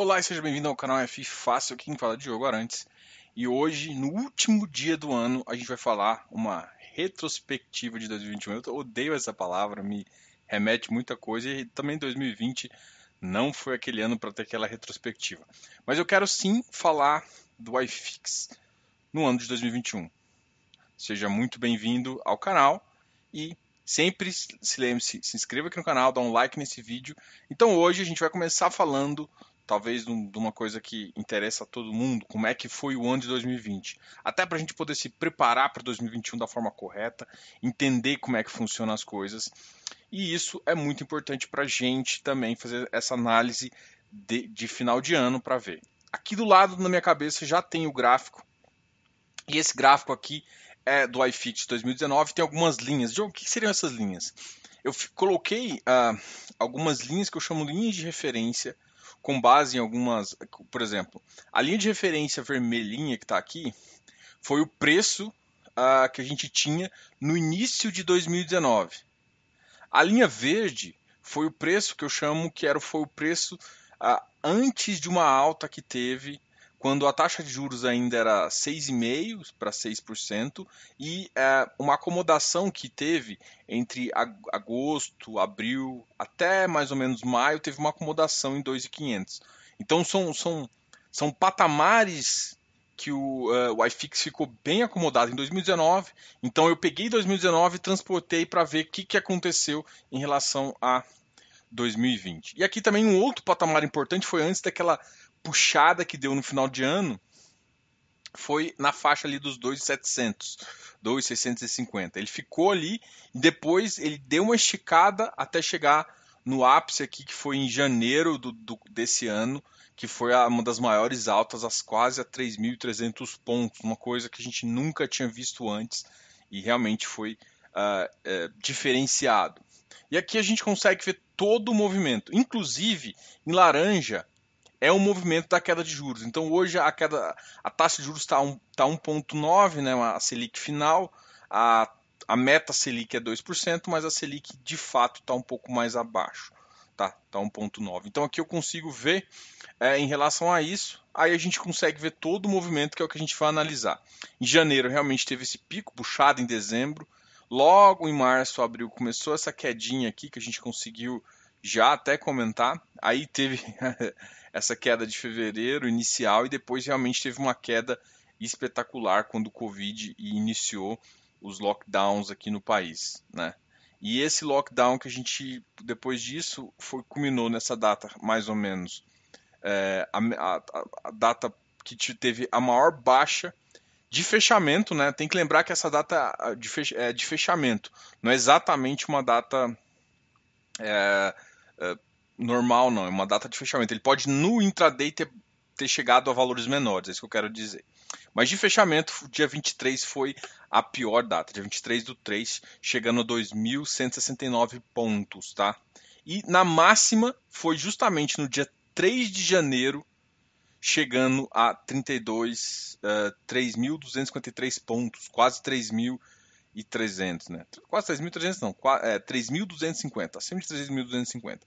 Olá e seja bem-vindo ao canal F Fácil, aqui quem fala é Diogo Arantes. E hoje, no último dia do ano, a gente vai falar uma retrospectiva de 2021. Eu odeio essa palavra, me remete muita coisa e também 2020 não foi aquele ano para ter aquela retrospectiva. Mas eu quero sim falar do iFix no ano de 2021. Seja muito bem-vindo ao canal e sempre se lembre-se, se inscreva aqui no canal, dá um like nesse vídeo. Então hoje a gente vai começar falando talvez de uma coisa que interessa a todo mundo, como é que foi o ano de 2020. Até para a gente poder se preparar para 2021 da forma correta, entender como é que funcionam as coisas. E isso é muito importante para a gente também fazer essa análise de, de final de ano para ver. Aqui do lado na minha cabeça já tem o gráfico. E esse gráfico aqui é do iFix 2019, tem algumas linhas. De o que seriam essas linhas? Eu coloquei uh, algumas linhas que eu chamo linhas de referência com base em algumas. Por exemplo, a linha de referência vermelhinha que está aqui foi o preço uh, que a gente tinha no início de 2019. A linha verde foi o preço que eu chamo que era foi o preço uh, antes de uma alta que teve quando a taxa de juros ainda era 6,5% para 6%, e é, uma acomodação que teve entre agosto, abril, até mais ou menos maio, teve uma acomodação em 2,500. Então são, são, são patamares que o, uh, o iFix ficou bem acomodado em 2019. Então eu peguei 2019 e transportei para ver o que, que aconteceu em relação a 2020. E aqui também um outro patamar importante foi antes daquela puxada que deu no final de ano foi na faixa ali dos 2,700, 2,650. Ele ficou ali e depois ele deu uma esticada até chegar no ápice aqui que foi em janeiro do, do desse ano, que foi uma das maiores altas, as quase a 3.300 pontos, uma coisa que a gente nunca tinha visto antes e realmente foi uh, uh, diferenciado. E aqui a gente consegue ver todo o movimento, inclusive em laranja é um movimento da queda de juros. Então hoje a queda, a taxa de juros está tá 1,9, né, a Selic final, a, a meta Selic é 2%, mas a Selic de fato está um pouco mais abaixo, tá? Tá 1,9. Então aqui eu consigo ver é, em relação a isso, aí a gente consegue ver todo o movimento que é o que a gente vai analisar. Em janeiro realmente teve esse pico, puxado em dezembro, logo em março, abril começou essa quedinha aqui que a gente conseguiu já até comentar. Aí teve essa queda de fevereiro inicial e depois realmente teve uma queda espetacular quando o Covid iniciou os lockdowns aqui no país, né? E esse lockdown que a gente, depois disso, foi, culminou nessa data, mais ou menos, é, a, a, a, data que teve a maior baixa de fechamento, né? Tem que lembrar que essa data de, é de fechamento, não é exatamente uma data é, é, normal, não, é uma data de fechamento. Ele pode no intraday ter, ter chegado a valores menores, é isso que eu quero dizer. Mas de fechamento, dia 23 foi a pior data, dia 23 do 3, chegando a 2.169 pontos, tá? E na máxima foi justamente no dia 3 de janeiro, chegando a 32, uh, 3.253 pontos, quase 3.300, né? Quase 3.300 não, é, 3.250, acima de 3.250.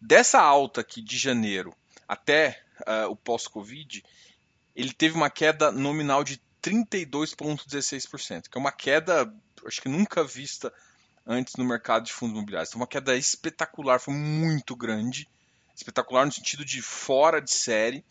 Dessa alta aqui de janeiro até uh, o pós-Covid, ele teve uma queda nominal de 32,16%, que é uma queda, acho que nunca vista antes no mercado de fundos imobiliários. Então, uma queda espetacular, foi muito grande, espetacular no sentido de fora de série.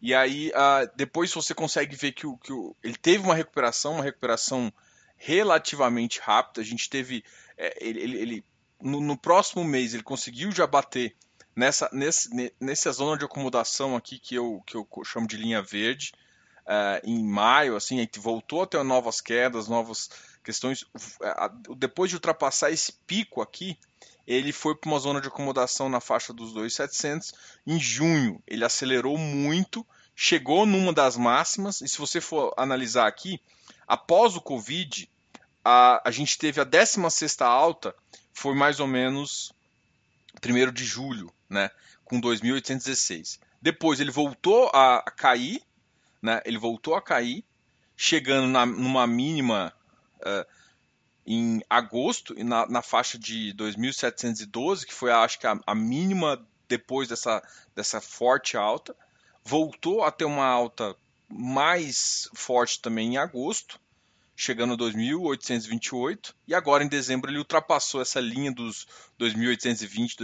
E aí, uh, depois você consegue ver que, o, que o, ele teve uma recuperação, uma recuperação relativamente rápida. A gente teve, é, ele, ele, ele no, no, próximo mês, ele conseguiu já bater nessa, nesse, nessa zona de acomodação aqui que eu, que eu chamo de linha verde, uh, em maio, assim, a voltou a ter novas quedas, novas questões. Uh, depois de ultrapassar esse pico aqui, ele foi para uma zona de acomodação na faixa dos 2,700. Em junho, ele acelerou muito, chegou numa das máximas, e se você for analisar aqui, após o Covid, a, a gente teve a 16 alta, foi mais ou menos 1 de julho, né, com 2.816. Depois ele voltou a, cair, né, ele voltou a cair, chegando na, numa mínima uh, em agosto, na, na faixa de 2.712, que foi, acho que, a, a, mínima depois dessa, dessa forte alta. Voltou a ter uma alta mais forte também em agosto, chegando a 2.828, e agora em dezembro ele ultrapassou essa linha dos 2.820,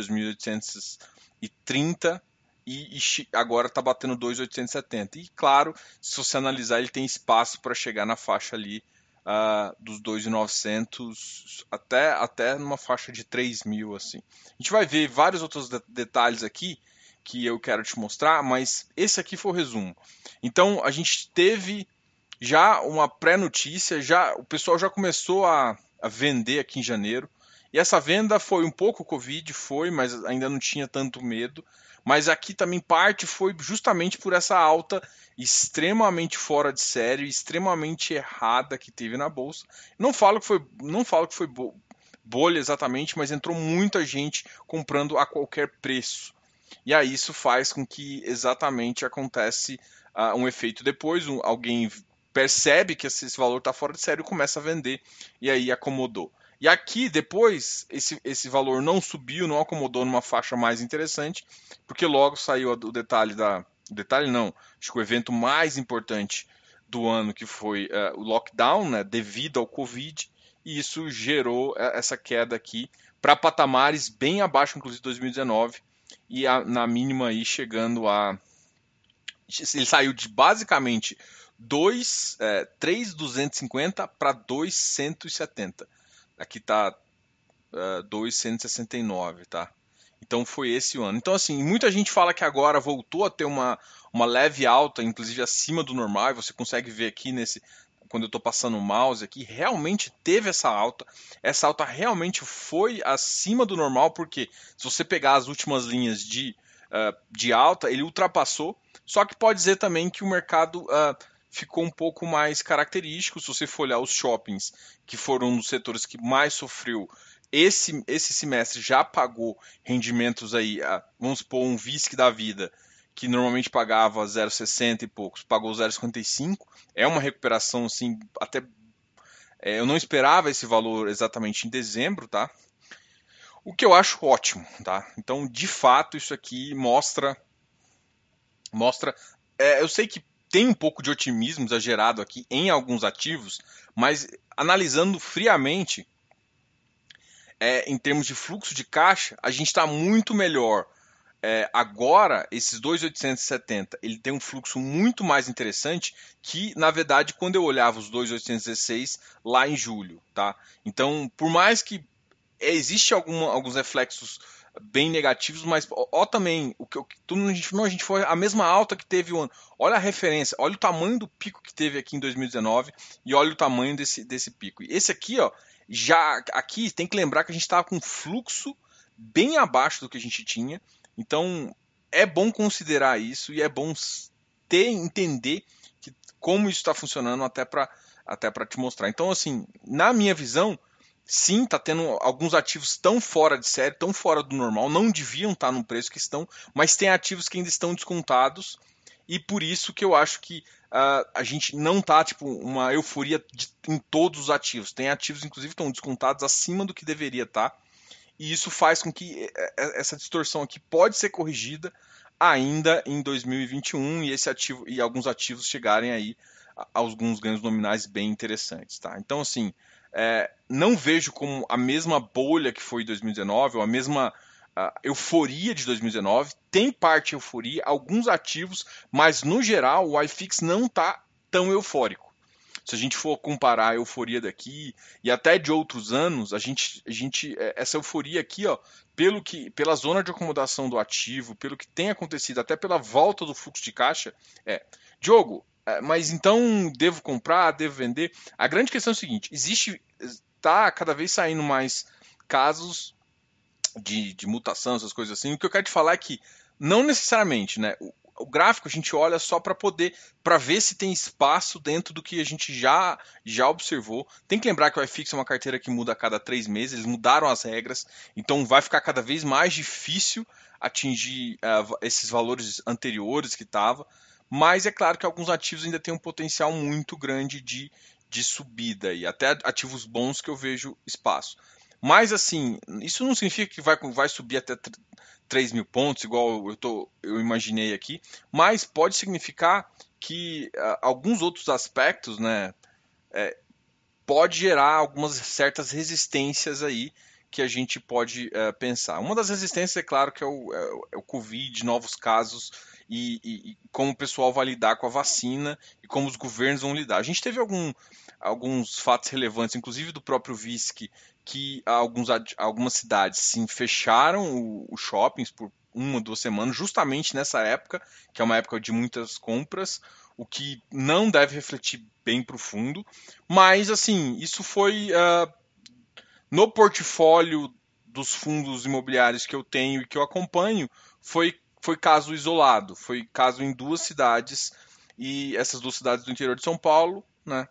2.830 e, e agora está batendo 2.870. E claro, se você analisar, ele tem espaço para chegar na faixa ali uh, dos 2.900 até, até numa faixa de 3.000 assim. A gente vai ver vários outros de detalhes aqui que eu quero te mostrar, mas esse aqui foi o resumo. Então a gente teve já uma pré-notícia, já o pessoal já começou a, a vender aqui em janeiro. E essa venda foi um pouco Covid, foi, mas ainda não tinha tanto medo. Mas aqui também parte foi justamente por essa alta extremamente fora de série, extremamente errada que teve na bolsa. Não falo que foi, não falo que foi bolha exatamente, mas entrou muita gente comprando a qualquer preço. E aí isso faz com que exatamente acontece uh, um efeito depois, um, alguém percebe que esse, esse valor está fora de série e começa a vender e aí acomodou. E aqui, depois, esse, esse valor não subiu, não acomodou numa faixa mais interessante, porque logo saiu o detalhe da. Detalhe não, acho que o evento mais importante do ano, que foi uh, o lockdown, né, devido ao Covid, e isso gerou eh, essa queda aqui para patamares bem abaixo, inclusive, de 2019, e a, na mínima aí chegando a. Ele saiu de basicamente 2, é, 3,250 para 2,170. Aqui tá uh, 2,169, tá? Então foi esse o ano. Então, assim, muita gente fala que agora voltou a ter uma, uma leve alta, inclusive acima do normal, e você consegue ver aqui nesse. Quando eu estou passando o mouse aqui, realmente teve essa alta. Essa alta realmente foi acima do normal, porque se você pegar as últimas linhas de, uh, de alta, ele ultrapassou. Só que pode dizer também que o mercado uh, ficou um pouco mais característico. Se você for olhar os shoppings, que foram um dos setores que mais sofreu, esse, esse semestre já pagou rendimentos aí, vamos supor, um VISC da vida, que normalmente pagava 0,60 e poucos, pagou 0,55. É uma recuperação, assim, até. É, eu não esperava esse valor exatamente em dezembro, tá? O que eu acho ótimo, tá? Então, de fato, isso aqui mostra. Mostra. É, eu sei que tem um pouco de otimismo exagerado aqui em alguns ativos, mas analisando friamente, é, em termos de fluxo de caixa, a gente está muito melhor. É, agora, esses 2,870, ele tem um fluxo muito mais interessante que, na verdade, quando eu olhava os 2,816 lá em julho, tá? Então, por mais que existe algum, alguns reflexos bem negativos, mas ó, também o que tudo a gente, não, a gente foi a mesma alta que teve o ano. Olha a referência, olha o tamanho do pico que teve aqui em 2019 e olha o tamanho desse, desse pico. Esse aqui, ó, já aqui tem que lembrar que a gente estava com fluxo bem abaixo do que a gente tinha. Então é bom considerar isso e é bom ter entender que, como isso está funcionando até para até para te mostrar. Então assim, na minha visão sim, tá tendo alguns ativos tão fora de série, tão fora do normal, não deviam estar tá no preço que estão, mas tem ativos que ainda estão descontados e por isso que eu acho que uh, a gente não tá tipo uma euforia de, em todos os ativos. Tem ativos inclusive estão descontados acima do que deveria estar. Tá, e isso faz com que eh, eh, essa distorção aqui pode ser corrigida ainda em 2021 e esse ativo e alguns ativos chegarem aí a, a alguns ganhos nominais bem interessantes, tá? Então assim, é, não vejo como a mesma bolha que foi em 2019, ou a mesma uh, euforia de 2019. Tem parte euforia, alguns ativos, mas no geral o iFix não está tão eufórico. Se a gente for comparar a euforia daqui e até de outros anos, a gente, a gente é, essa euforia aqui, ó, pelo que, pela zona de acomodação do ativo, pelo que tem acontecido, até pela volta do fluxo de caixa, é, Diogo, é, mas então devo comprar, devo vender? A grande questão é o seguinte: existe, tá cada vez saindo mais casos de, de mutação, essas coisas assim. O que eu quero te falar é que não necessariamente, né? O, gráfico a gente olha só para poder para ver se tem espaço dentro do que a gente já já observou. Tem que lembrar que o iFix é uma carteira que muda a cada três meses, eles mudaram as regras, então vai ficar cada vez mais difícil atingir uh, esses valores anteriores que estava. Mas é claro que alguns ativos ainda têm um potencial muito grande de, de subida e até ativos bons que eu vejo espaço. Mas assim, isso não significa que vai, vai subir até 3 mil pontos, igual eu, tô, eu imaginei aqui, mas pode significar que uh, alguns outros aspectos, né, é, pode gerar algumas certas resistências aí que a gente pode uh, pensar. Uma das resistências, é claro, que é o, é, é o Covid, novos casos e, e, e, como o pessoal vai lidar com a vacina e como os governos vão lidar. A gente teve algum, alguns fatos relevantes, inclusive do próprio VISC, alguns, algumas cidades sim fecharam o, os shoppings por uma, duas semanas, justamente nessa época, que é uma época de muitas compras, o que não deve refletir bem profundo. Mas, assim, isso foi uh, no portfólio dos fundos imobiliários que eu tenho e que eu acompanho, foi, foi caso isolado, foi caso em duas cidades, e essas duas cidades do interior de São Paulo, né?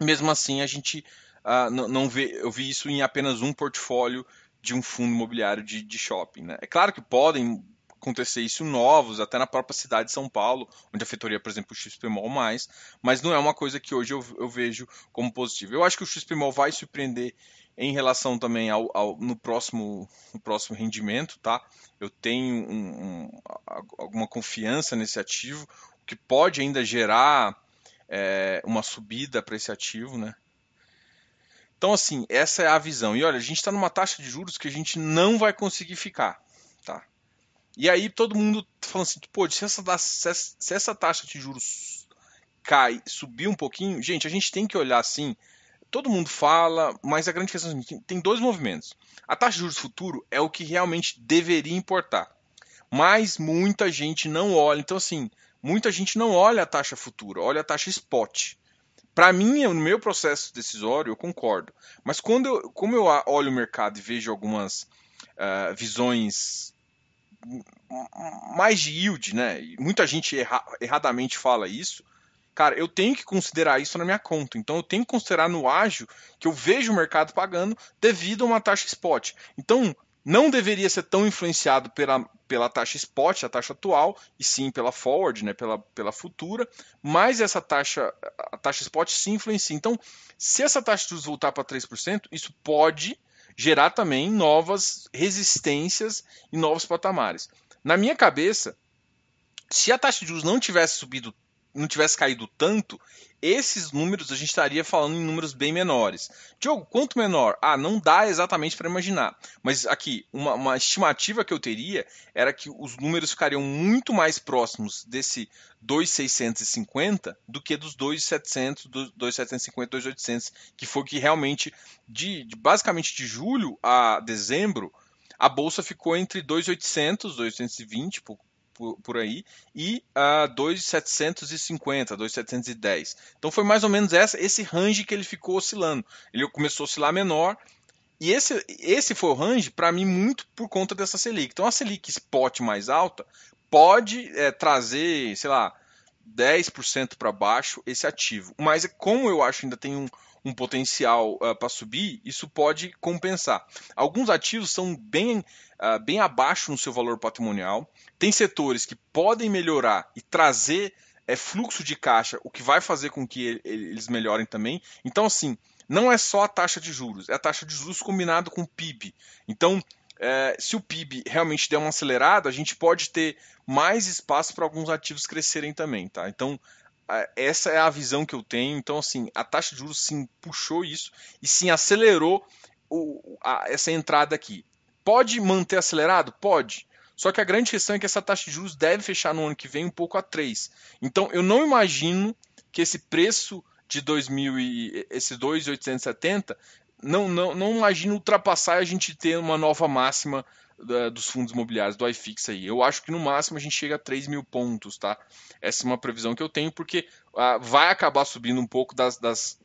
Mesmo assim, a gente uh, não, não vê, eu vi isso em apenas um portfólio de um fundo imobiliário de, de shopping. Né? É claro que podem acontecer isso novos, até na própria cidade de São Paulo, onde afetaria, por exemplo, o XPMOL mais, mas não é uma coisa que hoje eu, eu vejo como positiva. Eu acho que o XPMOL vai surpreender em relação também ao, ao no, próximo, no próximo rendimento, tá? Eu tenho um, um, alguma confiança nesse ativo, o que pode ainda gerar é, uma subida para esse ativo, né? Então, assim, essa é a visão. E olha, a gente está numa taxa de juros que a gente não vai conseguir ficar, tá? E aí todo mundo tá falando assim, pô, se essa, se essa taxa de juros cai, subir um pouquinho, gente, a gente tem que olhar assim. Todo mundo fala, mas a grande questão é tem dois movimentos. A taxa de juros futuro é o que realmente deveria importar. Mas muita gente não olha. Então, assim, muita gente não olha a taxa futura, olha a taxa spot. Para mim, no meu processo decisório, eu concordo. Mas quando eu, como eu olho o mercado e vejo algumas uh, visões mais de yield, né? Muita gente erra, erradamente fala isso. Cara, eu tenho que considerar isso na minha conta. Então eu tenho que considerar no ágio que eu vejo o mercado pagando devido a uma taxa spot. Então, não deveria ser tão influenciado pela, pela taxa spot, a taxa atual, e sim pela forward, né, pela, pela futura, mas essa taxa, a taxa spot sim influencia. Então, se essa taxa de juros voltar para 3%, isso pode gerar também novas resistências e novos patamares. Na minha cabeça, se a taxa de juros não tivesse subido não tivesse caído tanto, esses números a gente estaria falando em números bem menores. Diogo, quanto menor? Ah, não dá exatamente para imaginar. Mas aqui, uma, uma, estimativa que eu teria era que os números ficariam muito mais próximos desse 2,650 do que dos 2,700, 2,750, 2,800, que foi que realmente, de, de, basicamente de julho a dezembro, a bolsa ficou entre 2,800, 2,820, por, por aí, e a uh, 2,750, 2,710. Então foi mais ou menos essa, esse range que ele ficou oscilando. Ele começou a oscilar menor, e esse, esse foi o range, para mim, muito por conta dessa Selic. Então a Selic spot mais alta pode é, trazer, sei lá, 10% para baixo esse ativo. Mas como eu acho ainda tem um, um potencial uh, para subir, isso pode compensar. Alguns ativos são bem, uh, bem abaixo no seu valor patrimonial. Tem setores que podem melhorar e trazer é, fluxo de caixa, o que vai fazer com que eles melhorem também. Então, assim, não é só a taxa de juros, é a taxa de juros combinado com o PIB. Então, é, se o PIB realmente der uma acelerada, a gente pode ter mais espaço para alguns ativos crescerem também, tá? Então, essa é a visão que eu tenho. Então, assim, a taxa de juros sim puxou isso e sim acelerou o, a, essa entrada aqui. Pode manter acelerado? Pode. Só que a grande questão é que essa taxa de juros deve fechar no ano que vem um pouco a 3. Então, eu não imagino que esse preço de 2000 e esse 2,870 não, não, não imagino ultrapassar a gente ter uma nova máxima dos fundos imobiliários, do iFix aí. Eu acho que no máximo a gente chega a 3 mil pontos, tá? Essa é uma previsão que eu tenho, porque ah, vai acabar subindo um pouco das, das,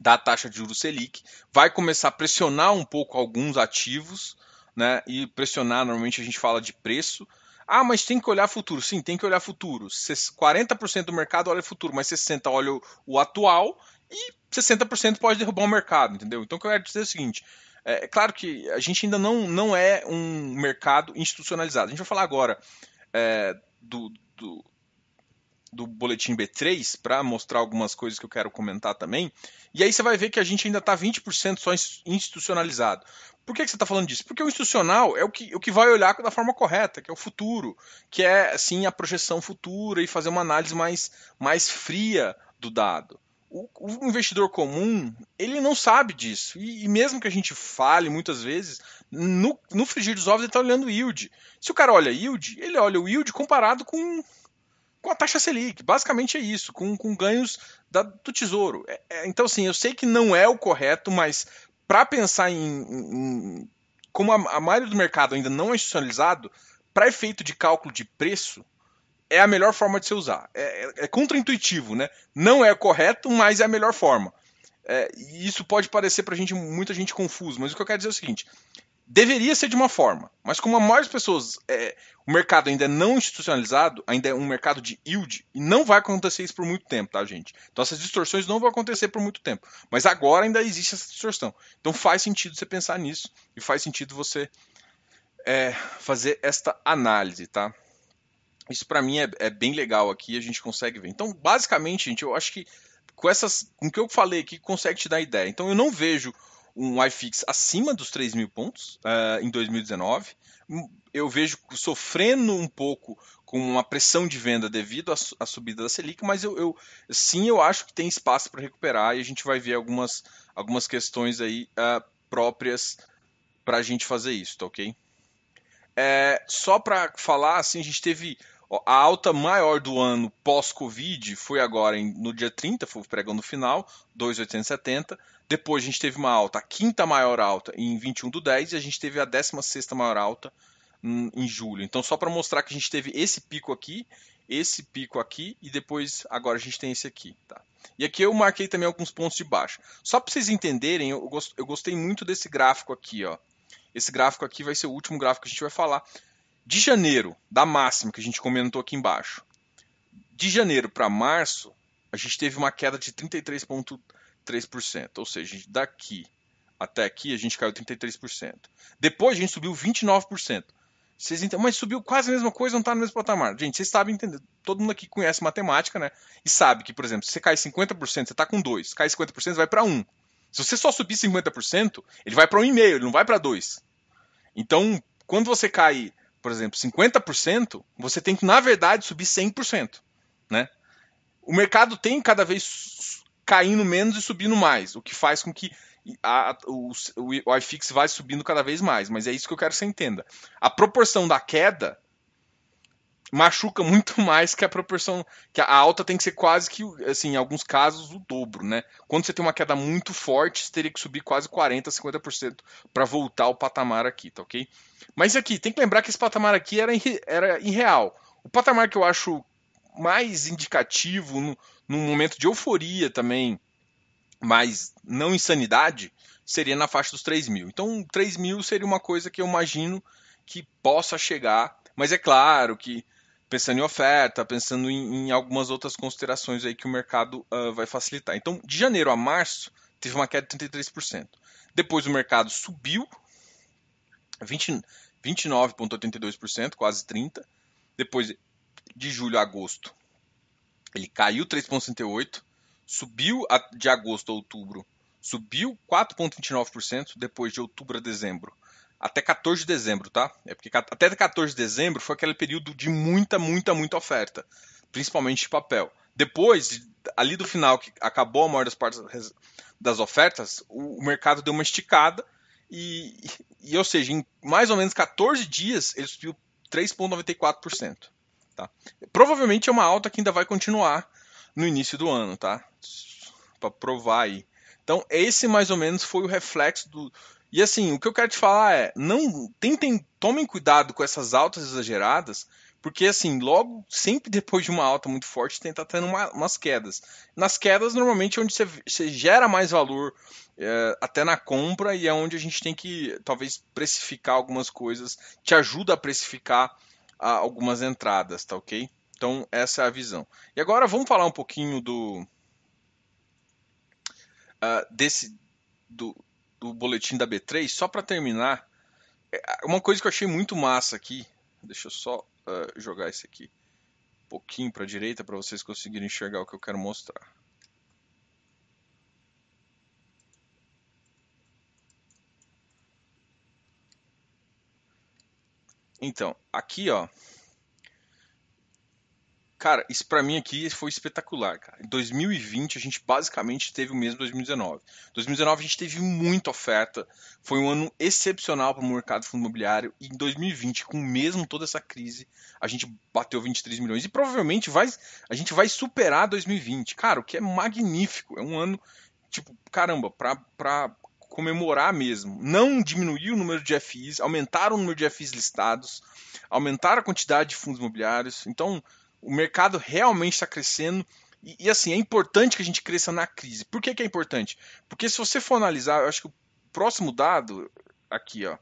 da taxa de juros Selic, vai começar a pressionar um pouco alguns ativos, né? E pressionar, normalmente a gente fala de preço. Ah, mas tem que olhar futuro. Sim, tem que olhar futuro. 40% do mercado olha futuro, mas 60% olha o, o atual e 60% pode derrubar o mercado, entendeu? Então o que eu quero dizer é o seguinte: é, claro que a gente ainda não, não é um mercado institucionalizado. A gente vai falar agora é, do, do, do boletim B3 para mostrar algumas coisas que eu quero comentar também. E aí você vai ver que a gente ainda está 20% só institucionalizado. Por que, que você está falando disso? Porque o institucional é o que, o que vai olhar da forma correta, que é o futuro, que é assim a projeção futura e fazer uma análise mais, mais fria do dado. O, o investidor comum, ele não sabe disso. E, e, mesmo que a gente fale muitas vezes, no, no frigir dos ovos ele está olhando yield. Se o cara olha yield, ele olha o yield comparado com, com a taxa Selic. Basicamente é isso, com, com ganhos da, do tesouro. É, é, então, assim, eu sei que não é o correto, mas para pensar em, em, como a, a, maioria do mercado ainda não é institucionalizado, para efeito de cálculo de preço, é a melhor forma de se usar. É, é, é contraintuitivo, né? Não é correto, mas é a melhor forma. É, isso pode parecer para gente, muita gente confuso, mas o que eu quero dizer é o seguinte: deveria ser de uma forma, mas como a maioria das pessoas, é, o mercado ainda é não institucionalizado, ainda é um mercado de yield, e não vai acontecer isso por muito tempo, tá, gente? Então essas distorções não vão acontecer por muito tempo, mas agora ainda existe essa distorção. Então faz sentido você pensar nisso e faz sentido você é, fazer esta análise, tá? Isso para mim é, é, bem legal aqui, a gente consegue ver. Então, basicamente, gente, eu acho que com essas, com o que eu falei aqui, consegue te dar ideia. Então, eu não vejo um iFix acima dos 3 mil pontos uh, em 2019. Eu vejo sofrendo um pouco com uma pressão de venda devido à, à subida da Selic, mas eu, eu, sim eu acho que tem espaço para recuperar e a gente vai ver algumas, algumas questões aí uh, próprias para a gente fazer isso, tá ok? É, só para falar, assim, a gente teve a alta maior do ano pós-Covid foi agora em, no dia 30, foi o pregão no final, 2,870. Depois a gente teve uma alta, a quinta maior alta em 21 do 10 e a gente teve a 16 maior alta em, em julho. Então, só para mostrar que a gente teve esse pico aqui, esse pico aqui e depois agora a gente tem esse aqui. Tá? E aqui eu marquei também alguns pontos de baixa. Só para vocês entenderem, eu, eu gostei muito desse gráfico aqui. Ó. Esse gráfico aqui vai ser o último gráfico que a gente vai falar de janeiro, da máxima que a gente comentou aqui embaixo, de janeiro para março, a gente teve uma queda de 33,3%. Ou seja, daqui até aqui a gente caiu 33%. Depois a gente subiu 29%. Vocês entendem? Mas subiu quase a mesma coisa, não está no mesmo patamar. Gente, vocês sabem entender. Todo mundo aqui conhece matemática, né? E sabe que, por exemplo, se você cai 50%, você está com 2. Cai 50%, você vai para 1. Se você só subir 50%, ele vai para 1,5, ele não vai para 2. Então, quando você cai por exemplo, 50%, você tem que, na verdade, subir 100%. Né? O mercado tem cada vez caindo menos e subindo mais, o que faz com que a, o, o iFix vá subindo cada vez mais. Mas é isso que eu quero que você entenda. A proporção da queda machuca muito mais que a proporção que a alta tem que ser quase que assim em alguns casos o dobro né? Quando você tem uma queda muito forte você teria que subir quase 40 50% para voltar ao patamar aqui tá ok? Mas aqui tem que lembrar que esse patamar aqui era, era irreal. O patamar que eu acho mais indicativo no, num momento de euforia também mas não insanidade seria na faixa dos 3 mil. Então 3 mil seria uma coisa que eu imagino que possa chegar mas é claro que pensando em oferta, pensando em, em, algumas outras considerações aí que o mercado uh, vai facilitar. Então, de janeiro a março, teve uma queda de 33%. Depois o mercado subiu 29,82%, quase 30%. Depois, de julho a agosto, ele caiu 3,68%. Subiu de agosto a outubro, subiu 4,29%. Depois de outubro a dezembro, até 14 de dezembro, tá? É porque até 14 de dezembro foi aquele período de muita, muita, muita oferta, principalmente de papel. Depois, ali do final, que acabou a maior das partes das ofertas, o, mercado deu uma esticada e, e, ou seja, em mais ou menos 14 dias ele subiu 3,94%. Tá? Provavelmente é uma alta que ainda vai continuar no início do ano, tá? Para provar aí. Então, esse mais ou menos foi o reflexo do, e assim, o que eu quero te falar é, não tentem, tomem cuidado com essas altas exageradas, porque assim, logo, sempre depois de uma alta muito forte, tenta tendo uma, umas quedas. Nas quedas, normalmente é onde você, você gera mais valor é, até na compra e é onde a gente tem que talvez precificar algumas coisas, te ajuda a precificar a, algumas entradas, tá ok? Então essa é a visão. E agora vamos falar um pouquinho do uh, desse do, do boletim da B3, só para terminar, é, uma coisa que eu achei muito massa aqui, deixa eu só uh, jogar esse aqui pouquinho para a direita para vocês conseguirem enxergar o que eu quero mostrar. Então, aqui, ó. Cara, isso para mim aqui foi espetacular, cara. Em 2020 a gente basicamente teve o mesmo 2019. 2019 a gente teve muita oferta, foi um ano excepcional para o mercado fundo imobiliário e em 2020, com mesmo toda essa crise, a gente bateu 23 milhões e provavelmente vai a gente vai superar 2020. Cara, o que é magnífico, é um ano tipo, caramba, para comemorar mesmo. Não diminuir o número de FIs, aumentar o número de FIs listados, aumentar a quantidade de fundos imobiliários. Então, o mercado realmente está crescendo. E, e, assim, é importante que a gente cresça na crise. Por que, que é importante? Porque se você for analisar, eu acho que o próximo dado, aqui, ó.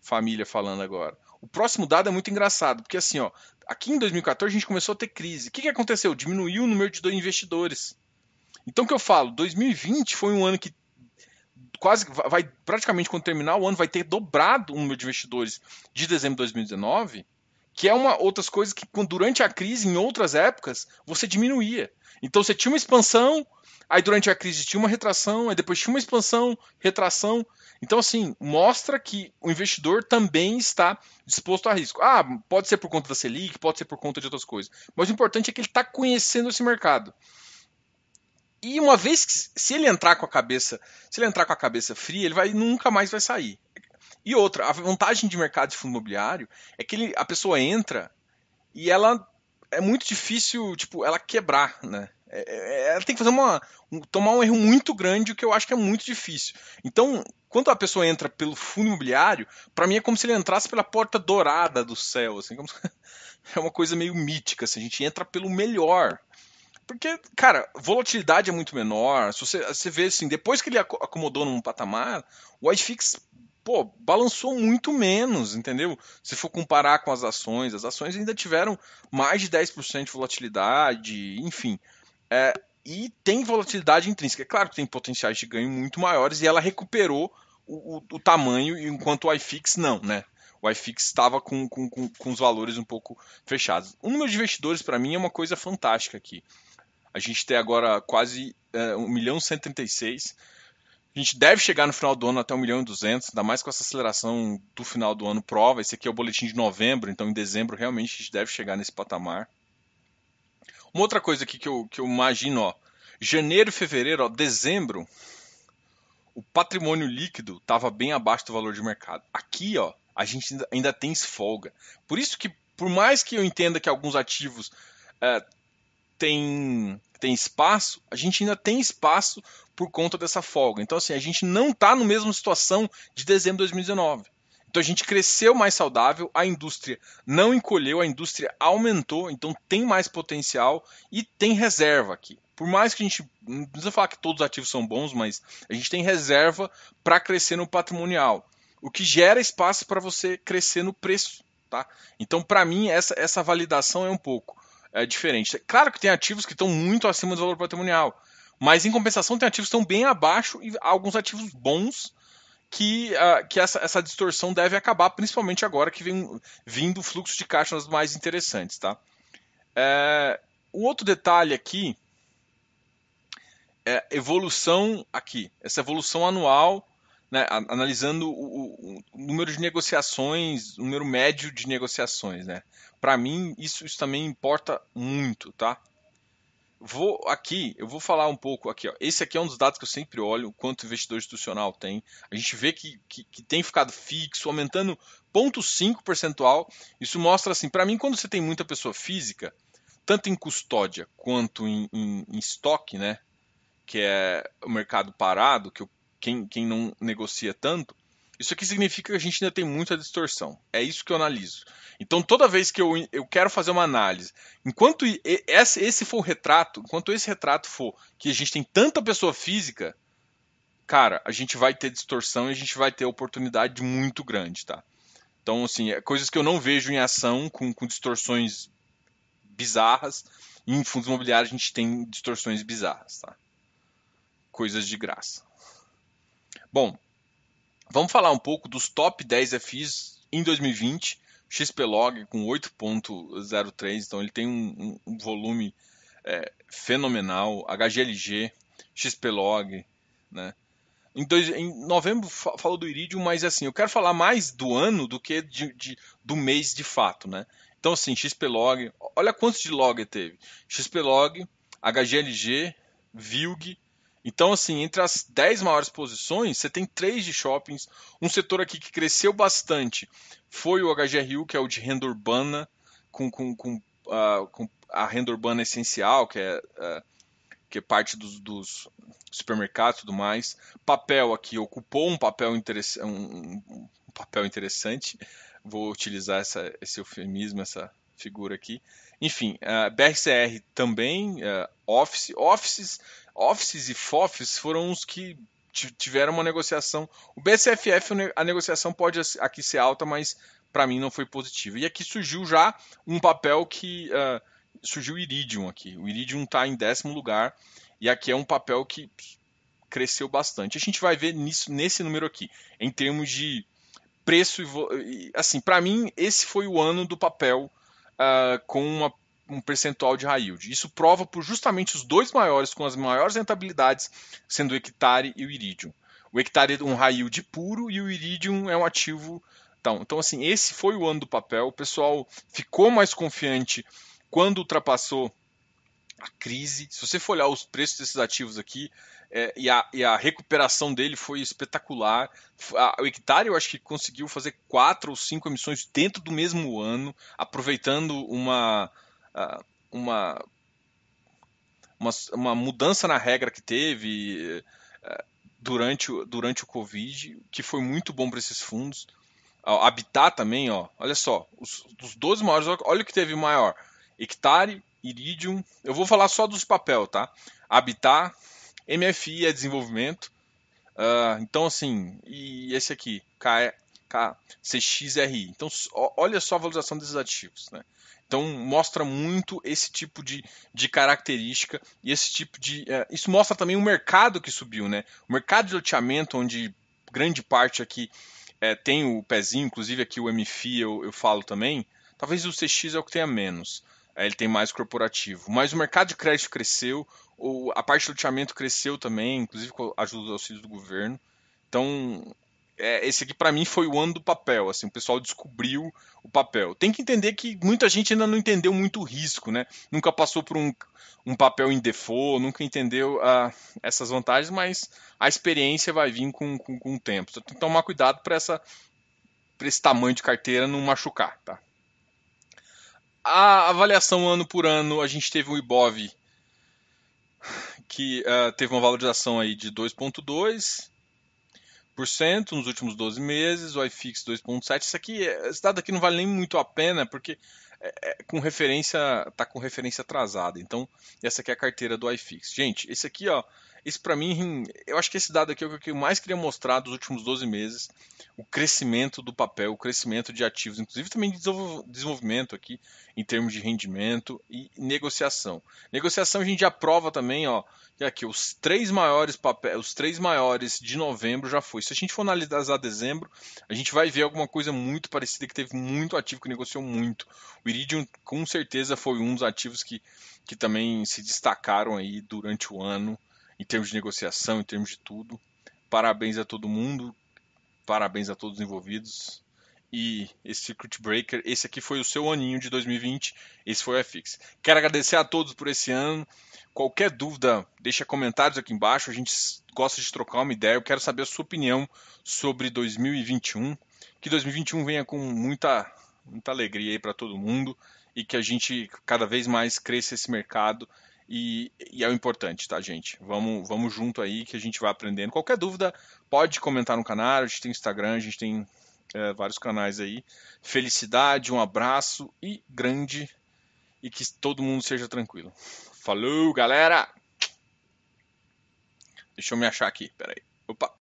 Família falando agora. O próximo dado é muito engraçado, porque assim, ó, aqui em 2014 a gente começou a ter crise. O que, que aconteceu? Diminuiu o número de investidores. Então, o que eu falo? 2020 foi um ano que quase vai praticamente quando terminar o ano vai ter dobrado o número de investidores de dezembro de 2019, que é uma outras coisas que durante a crise em outras épocas você diminuía. Então você tinha uma expansão, aí durante a crise tinha uma retração, aí depois tinha uma expansão, retração. Então assim, mostra que o investidor também está disposto a risco. Ah, pode ser por conta da Selic, pode ser por conta de outras coisas. Mas o importante é que ele está conhecendo esse mercado. E uma vez que se ele entrar com a cabeça, se ele entrar com a cabeça fria, ele vai nunca mais vai sair. E outra, a vantagem de mercado de fundo imobiliário é que ele, a pessoa entra e ela é muito difícil, tipo, ela quebrar, né? É, é, ela tem que fazer uma um, tomar um erro muito grande, o que eu acho que é muito difícil. Então, quando a pessoa entra pelo fundo imobiliário, para mim é como se ele entrasse pela porta dourada do céu, assim, como se, é uma coisa meio mítica, assim, a gente entra pelo melhor. Porque, cara, volatilidade é muito menor. Se você, você vê assim, depois que ele acomodou num patamar, o iFix, pô, balançou muito menos, entendeu? Se for comparar com as ações, as ações ainda tiveram mais de 10% de volatilidade, enfim. É, e tem volatilidade intrínseca. É claro que tem potenciais de ganho muito maiores e ela recuperou o, o, o tamanho, enquanto o iFix não, né? o iFix estava com, com, com, com, os valores um pouco fechados. O número de investidores, para mim, é uma coisa fantástica aqui. A gente tem agora quase é, 1 milhão e 136. A gente deve chegar no final do ano até 1 milhão e 200, ainda mais com essa aceleração do final do ano prova. Esse aqui é o boletim de novembro, então em dezembro realmente a gente deve chegar nesse patamar. Uma outra coisa aqui que eu, que eu imagino, ó, janeiro fevereiro, ó, dezembro, o patrimônio líquido estava bem abaixo do valor de mercado. Aqui, ó, a gente ainda, ainda tem folga. Por isso que, por mais que eu entenda que alguns ativos é, tem, tem espaço, a gente ainda tem espaço por conta dessa folga. Então, assim, a gente não está na mesma situação de dezembro de 2019. Então a gente cresceu mais saudável, a indústria não encolheu, a indústria aumentou, então tem mais potencial e tem reserva aqui. Por mais que a gente não precisa falar que todos os ativos são bons, mas a gente tem reserva para crescer no patrimonial, o que gera espaço para você crescer no preço, tá? Então para mim essa essa validação é um pouco é, diferente. Claro que tem ativos que estão muito acima do valor patrimonial, mas em compensação tem ativos que estão bem abaixo e alguns ativos bons que, uh, que essa, essa distorção deve acabar, principalmente agora que vem vindo o fluxo de caixa nos mais interessantes. Tá? É, o outro detalhe aqui é evolução aqui, essa evolução anual né, analisando o, o, número de negociações, o número médio de negociações, né? Para mim isso, isso também importa muito, tá? Vou aqui, eu vou falar um pouco aqui. Ó. Esse aqui é um dos dados que eu sempre olho, quanto investidor institucional tem. A gente vê que, que, que tem ficado fixo, aumentando 0,5 percentual. Isso mostra assim, para mim, quando você tem muita pessoa física, tanto em custódia quanto em, em, em estoque, né? Que é o mercado parado, que eu quem, quem não negocia tanto, isso aqui significa que a gente ainda tem muita distorção. É isso que eu analiso. Então, toda vez que eu, eu quero fazer uma análise, enquanto esse, for o retrato, enquanto esse retrato for que a gente tem tanta pessoa física, cara, a gente vai ter distorção e a gente vai ter oportunidade muito grande, tá? Então, assim, é coisas que eu não vejo em ação com, com distorções bizarras. Em fundos imobiliários a gente tem distorções bizarras, tá? Coisas de graça. Bom, vamos falar um pouco dos top 10 FIs em 2020, XPlog com 8.03, então ele tem um, um, um volume é, fenomenal. HGLG, XPlog, né? Em, dois, em novembro falou do Iridium, mas assim, eu quero falar mais do ano do que de, de, do mês de fato, né? Então assim, XPlog, olha quantos de log teve. XPlog, HGLG, VILG. Então assim, entre as 10 maiores posições, você tem três de shoppings. Um setor aqui que cresceu bastante foi o HGRU, que é o de renda urbana, com, com, com, uh, com a renda urbana essencial, que é, uh, que é parte dos, dos supermercados e tudo mais. Papel aqui ocupou um papel, interess um, um papel interessante. Vou utilizar essa, esse eufemismo, essa figura aqui. Enfim, uh, BRCR também, Office, Offices, Offices e FOFs foram os que tiveram uma negociação. O BCFF, a negociação pode aqui ser alta, mas para mim não foi positiva. E aqui surgiu já um papel que uh, surgiu o Iridium aqui. O Iridium está em décimo lugar e aqui é um papel que cresceu bastante. A gente vai ver nisso, nesse número aqui, em termos de preço e assim, para mim esse foi o ano do papel uh, com uma, um percentual de high yield. Isso prova por justamente os dois maiores com as maiores rentabilidades, sendo o Hectare e o Iridium. O Hectare é um high yield puro e o Iridium é um ativo então, então, assim, esse foi o ano do papel. O pessoal ficou mais confiante quando ultrapassou a crise. Se você for olhar os preços desses ativos aqui, é, e, a, e, a, recuperação dele foi espetacular. o Hectare eu acho que conseguiu fazer quatro ou cinco emissões dentro do mesmo ano, aproveitando uma, uma, uma, uma mudança na regra que teve é, durante, durante o Covid, que foi muito bom para esses fundos. A Habitat também, ó, olha só, os, os 12 maiores, olha o que teve maior. Hectare, Iridium, eu vou falar só dos papel, tá? Habitat, MFI é desenvolvimento. Uh, então, assim, e esse aqui, K, K, CXRI. Então, olha só a valorização desses ativos, né? Então, mostra muito esse tipo de, de característica e esse tipo de. Uh, isso mostra também o mercado que subiu, né? O mercado de loteamento, onde grande parte aqui é, tem o pezinho, inclusive aqui o MFI eu, eu falo também. Talvez o CX é o que tenha menos ele tem mais corporativo. Mas o mercado de crédito cresceu, a parte do loteamento cresceu também, inclusive com a ajuda dos auxílios do governo. Então, é, esse aqui para mim foi o ano do papel, assim, o pessoal descobriu o papel. Tem que entender que muita gente ainda não entendeu muito o risco, né? Nunca passou por um, um papel em default, nunca entendeu uh, essas vantagens, mas a experiência vai vir com, com, com o tempo. Então tem que tomar cuidado para esse tamanho de carteira não machucar, tá? A avaliação ano por ano, a gente teve o IBOV que uh, teve uma valorização aí de 2,2% nos últimos 12 meses, o iFix 2,7%. Isso aqui, esse dado aqui não vale nem muito a pena, porque é, é, com referência, tá com referência atrasada. Então, essa aqui é a carteira do iFix. Gente, esse aqui, ó, esse para mim, eu acho que esse dado aqui é o que eu mais queria mostrar dos últimos 12 meses, o crescimento do papel, o crescimento de ativos, inclusive também de desenvolvimento aqui em termos de rendimento e negociação. Negociação a gente já prova também, ó, que aqui os três maiores papéis, os três maiores de novembro já foi. Se a gente for analisar dezembro, a gente vai ver alguma coisa muito parecida que teve muito ativo que negociou muito. O Iridium com certeza foi um dos ativos que, que também se destacaram aí durante o ano em termos de negociação, em termos de tudo. Parabéns a todo mundo, parabéns a todos os envolvidos. E esse Circuit Breaker, esse aqui foi o seu aninho de 2020, esse foi o FX. Quero agradecer a todos por esse ano. Qualquer dúvida, deixa comentários aqui embaixo. A gente gosta de trocar uma ideia. Eu quero saber a sua opinião sobre 2021. Que 2021 venha com muita, muita alegria aí para todo mundo e que a gente cada vez mais cresça esse mercado e, e, é o importante, tá, gente? Vamos, vamos junto aí que a gente vai aprendendo. Qualquer dúvida, pode comentar no canal. A gente tem Instagram, a gente tem é, vários canais aí. Felicidade, um abraço e grande. E que todo mundo seja tranquilo. Falou, galera! Deixa eu me achar aqui, peraí. Opa!